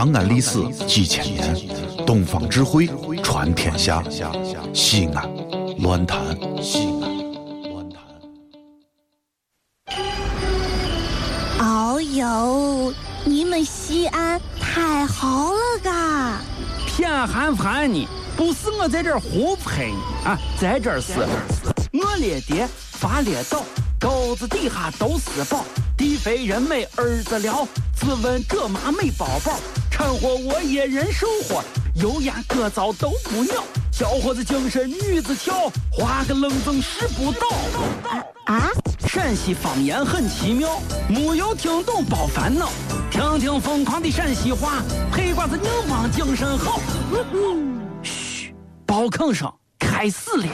长安历史几千年，东方智慧传天下。西安，乱谈西安，乱谈。哦呦，你们西安太好了嘎！偏寒寒你，不是我在这儿胡喷你啊，在这儿是，我列爹发列倒，沟子底下都是宝，地肥人美儿子了，自问这妈没宝宝，掺和我也人生活，油盐各糟都不尿，小伙子精神女子俏，画个愣风使不到。啊，陕西方言很奇妙，没有听懂别烦恼，听听疯狂的陕西话，黑瓜子硬邦精神好。嘘，包坑声开始了。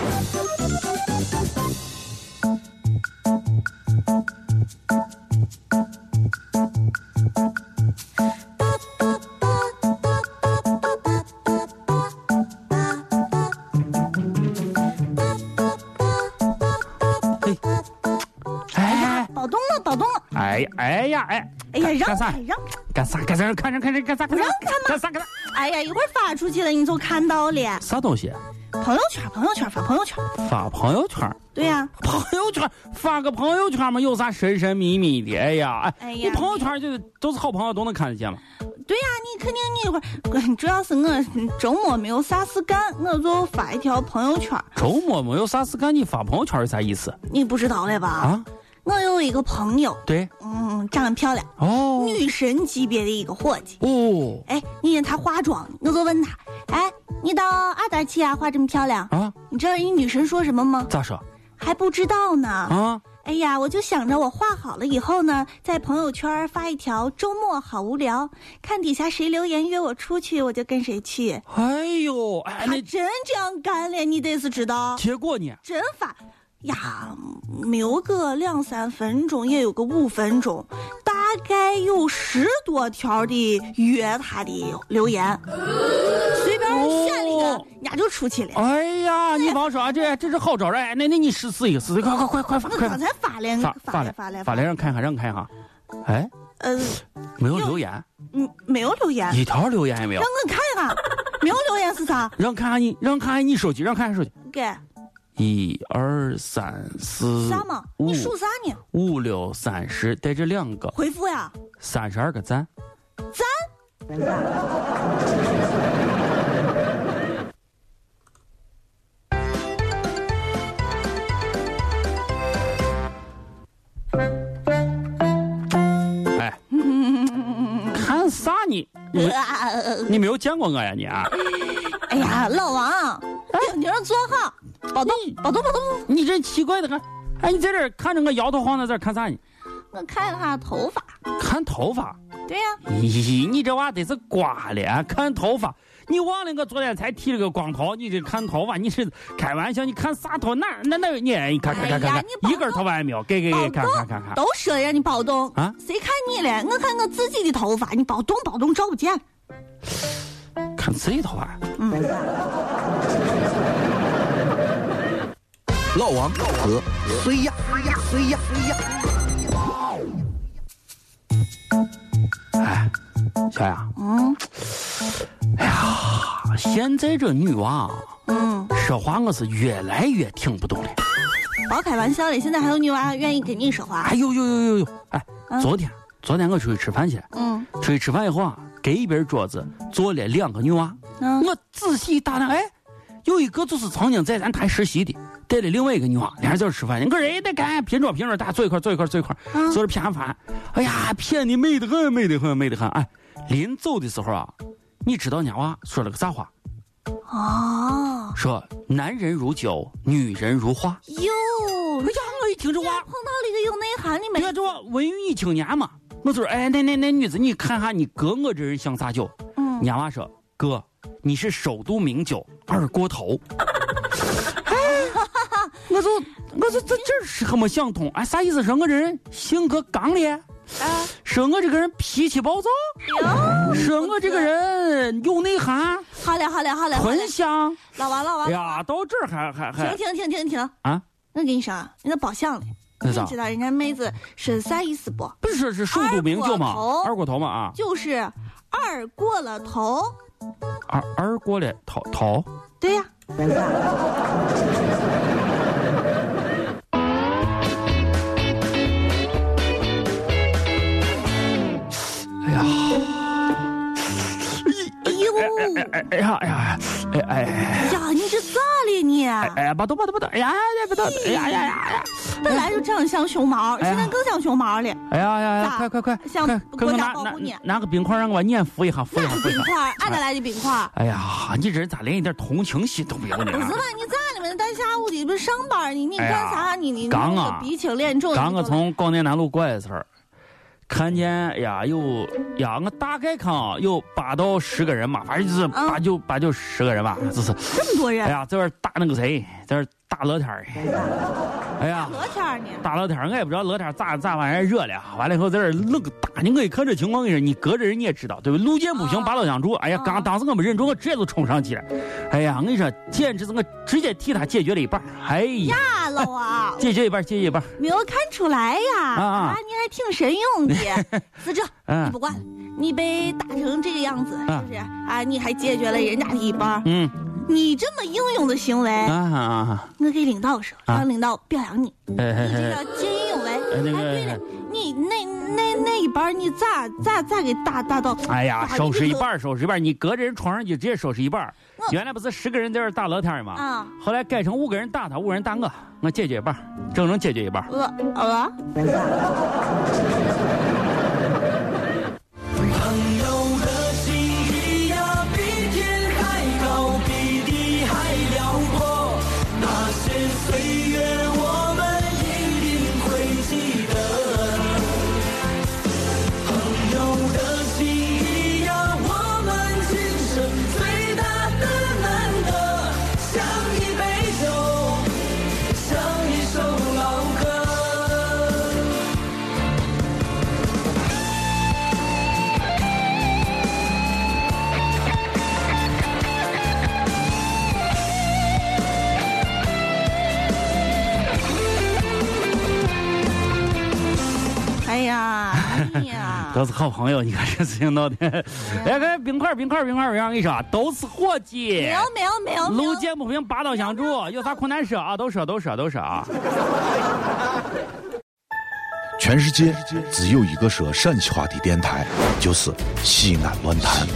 呀哎呀哎！哎呀，让干啥开让！干啥干啥？看着看着干啥让开嘛干啥干啥？哎呀，一会儿发出去了你就看到了。啥东西？朋友圈，朋友圈，发朋友圈。发朋友圈？对呀、朋友圈发个朋友圈嘛，有啥神神秘秘的？哎呀，哎，哎呀你朋友圈就都是好朋友都能看得见嘛。对呀、你肯定你一会儿，主要是我周末没有啥事干，我就发一条朋友圈。周末没有啥事干，你发朋友圈是啥意思你不知道了吧？啊？我有一个朋友，对，嗯，长得漂亮，哦女神级别的一个伙计。哦哎，你看她化妆，我就问她，哎，你到二大去啊，化这么漂亮？啊，你知道人家女神说什么吗？咋说还不知道呢。啊？哎呀，我就想着我画好了以后呢，在朋友圈发一条周末好无聊，看底下谁留言约我出去，我就跟谁去。哎呦，哎，他那真这样干了，你得是知道，结果呢？真发呀，没有个两三分钟，也有个五分钟，大概有十多条的约他的留言，随便选了一个，哦人家就出去了。哎呀，你甭说，这这是好招儿哎！那那你试试一个，试试，快快快快我刚才发了，发发来发了，发了，发来，让看一看，让看一哈。哎，呃，没有留言，嗯，没有留言。一条留言也没有让。我看一看，没有留言是啥？让看看你，让看看你手机，让看看手机。给一二三四啥嘛？你数啥呢？五六三十，带着两个回复呀，三十二个赞。赞。哎，看啥你？你你没有见过我呀你啊？哎呀，老王，你让坐好，保动，宝动，宝动。你这奇怪的很。哎，你在这儿看着我摇头晃脑，在这看啥呢？我看一下头发。看头发。对呀、咦，你这娃得是刮了，看头发。你忘了我昨天才剃了个光头，你这看头发，你是开玩笑？你看啥头？哪那那你你看看看看一根头发也没有，给给给，看看看看。都说了让你保动啊谁看你了？我看我自己的头发，你保动保动照不见。看自己头发。老王和谁呀？谁呀？谁呀？谁呀？哎，小雅，嗯哎呀，现在这女娃嗯，说话我是越来越听不懂了。别开玩笑了，现在还有女娃愿意跟你说话哎。呦呦呦呦呦！哎，嗯昨天昨天我出去吃饭去了，嗯出去吃饭以后啊，隔一边桌子坐了两个女娃。嗯，我仔细打量，哎，有一个就是曾经在咱台实习的，带了另外一个女娃，俩人在这吃饭，你个人也得干，拼桌拼桌，大家坐一块坐一块坐一块，嗯坐着谝饭。哎呀，谝你美得很，美得很，美得很。哎，临走的时候啊，你知道人家娃说了个啥话？哦，说男人如酒，女人如花。哟，哎呀，我一听这话，碰到了一个有内涵的美你看这话文艺青年嘛，我就说，哎，那那那女子，你看下你哥我这人像啥酒？嗯人家娃说，哥，你是首都名酒二锅头。哎，我就我就这这是还没想通，哎，啥意思？说我这人性格刚烈，啊，说我这个人脾气暴躁，哟，说我这个人有内涵，好嘞好嘞好了，好了很香。老王老王哎，呀，到这儿还还还停停停停停，啊？我跟你说啊，人家包厢里，你知道人家妹子是啥意思不？不是说是首都名酒吗？二锅头二锅头嘛啊。就是二过了头。二二过了头头。对呀。呀，不动不动不动！哎呀呀不动！哎呀呀呀呀！本来就长得像熊猫，现在更像熊猫了。哎呀呀呀！快快快！像国家保护你。拿个冰块让我粘敷一下，敷一下。冰块？俺哪来的冰块？哎呀，你这人咋连一点同情心都没有呢？不是吧？你咋的嘛？大下午的不是上班呢？你干啥？你你刚啊，鼻青脸肿。刚我从广电南路过来的时候。看见呀，有呀，我大概看啊，有八到十个人嘛，反正就是八九八九十个人吧，就是这么多人。哎呀，这边打那个谁，在这大乐天儿。哎呀，乐天呢？大乐天，我也不知道乐天咋咋玩意儿热了。完了以后在这愣个打，你我一看这情况，我跟你说，你隔着人你也知道，对不？路见不平拔刀相助。哎呀，刚当时我没忍住，我直接就冲上去了。哎呀，我跟你说，简直是我直接替他解决了一半。哎呀，老王，解决一半，解决一半。没有看出来呀？啊，你还挺神勇的。死者，你不管，你被打成这个样子，是不是？啊，你还解决了人家的一半。嗯。你这么英勇的行为，我给领导说，让领导表扬你。你这叫见义勇为。哎，对了，你那那那一半你咋咋咋给打打到？哎呀，收拾一半，收拾一半，你隔着人床上就直接收拾一半。原来不是十个人在这打聊天吗？啊，后来改成五个人打他，五个人打我，我解决一半，整整解决一半。呃呃。都是好朋友，你看这事情闹的。来，看冰块，冰块，冰块，我跟你说，都是伙计。没有，没有，没有。路见不平，拔刀相助，有啥困难说啊，都说，都说，都说啊。全世界只有一个说陕西话的电台，就是西安论坛。